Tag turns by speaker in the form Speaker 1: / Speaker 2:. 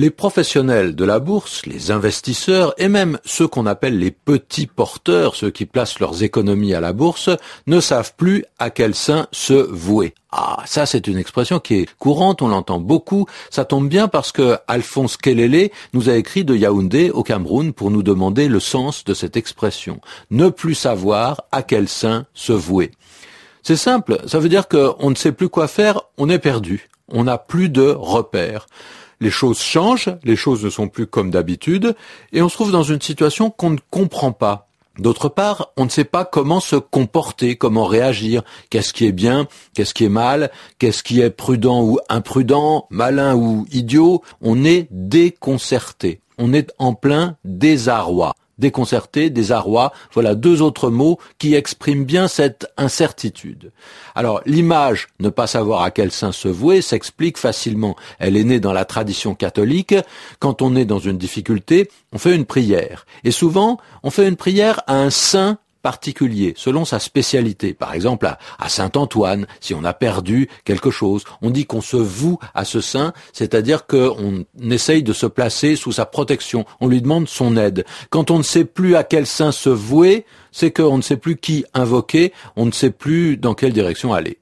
Speaker 1: Les professionnels de la bourse, les investisseurs et même ceux qu'on appelle les petits porteurs, ceux qui placent leurs économies à la bourse, ne savent plus à quel sein se vouer. Ah, ça c'est une expression qui est courante, on l'entend beaucoup. Ça tombe bien parce que Alphonse nous a écrit de Yaoundé au Cameroun pour nous demander le sens de cette expression. Ne plus savoir à quel sein se vouer. C'est simple, ça veut dire qu'on ne sait plus quoi faire, on est perdu. On n'a plus de repères les choses changent, les choses ne sont plus comme d'habitude, et on se trouve dans une situation qu'on ne comprend pas. D'autre part, on ne sait pas comment se comporter, comment réagir, qu'est-ce qui est bien, qu'est-ce qui est mal, qu'est-ce qui est prudent ou imprudent, malin ou idiot, on est déconcerté, on est en plein désarroi déconcerté, désarroi, voilà deux autres mots qui expriment bien cette incertitude. Alors l'image, ne pas savoir à quel saint se vouer, s'explique facilement. Elle est née dans la tradition catholique. Quand on est dans une difficulté, on fait une prière. Et souvent, on fait une prière à un saint particulier, selon sa spécialité. Par exemple, à, Saint-Antoine, si on a perdu quelque chose, on dit qu'on se voue à ce saint, c'est-à-dire qu'on essaye de se placer sous sa protection, on lui demande son aide. Quand on ne sait plus à quel saint se vouer, c'est qu'on ne sait plus qui invoquer, on ne sait plus dans quelle direction aller.